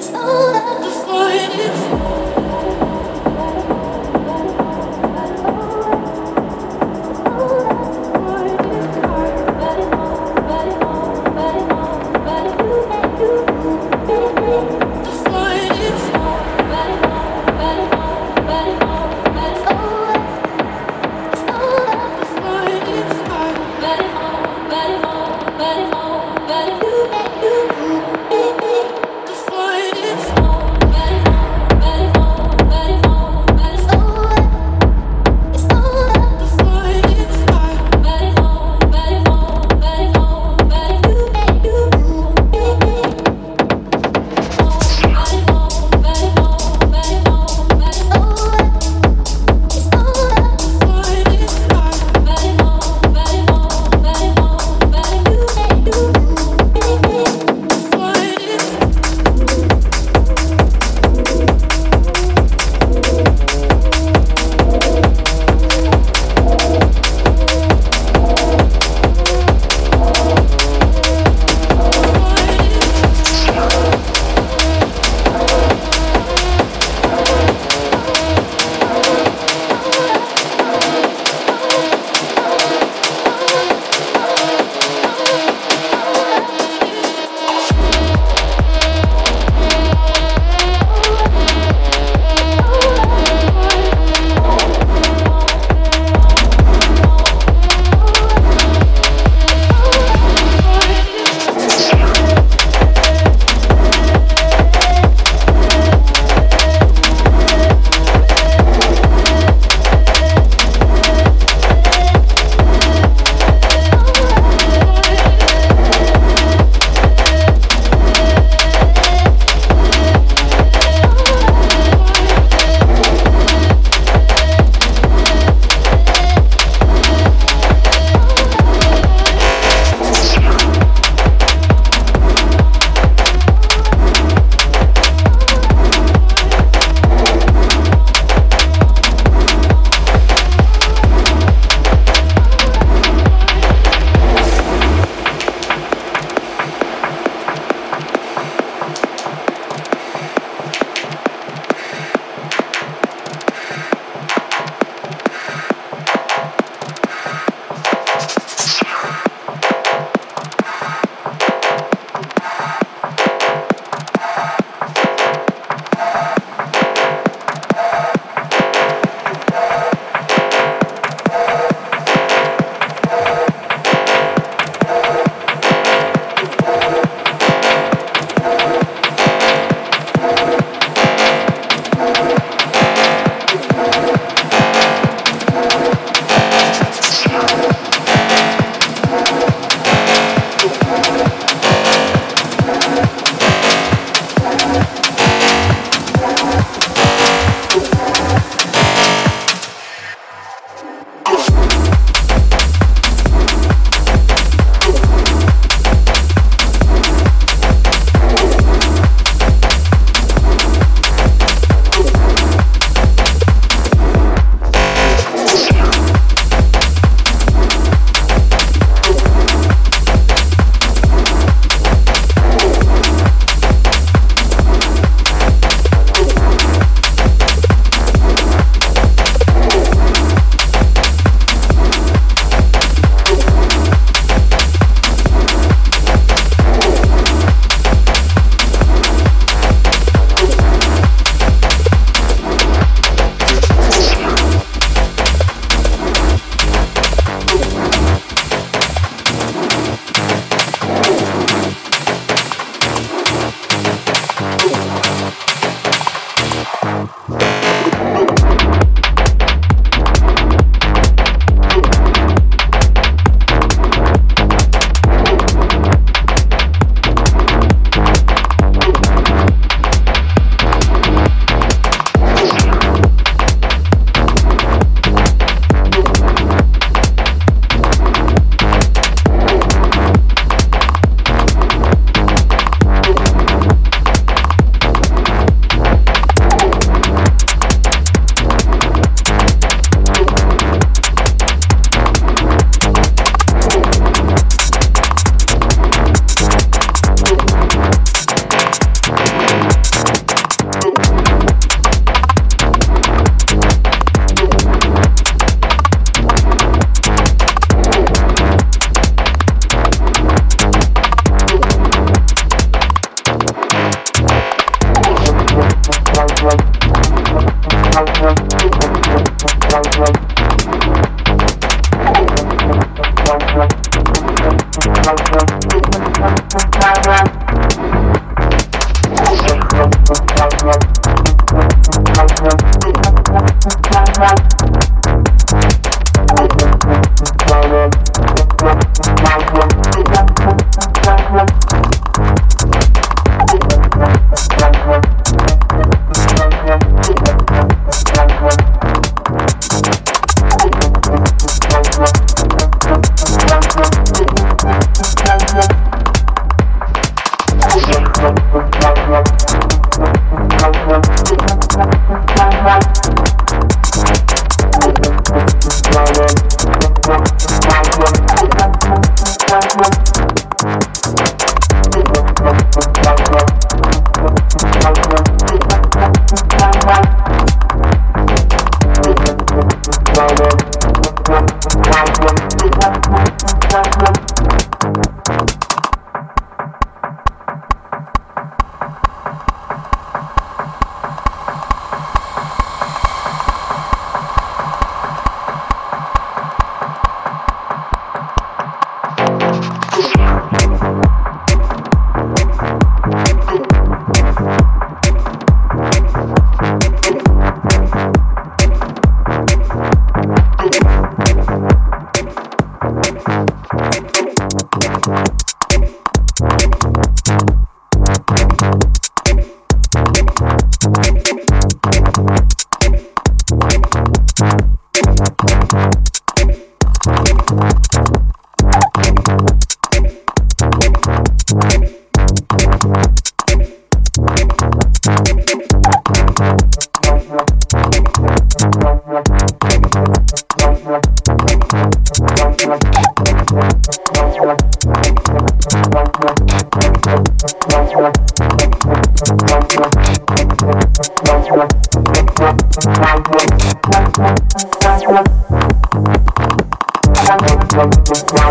It's all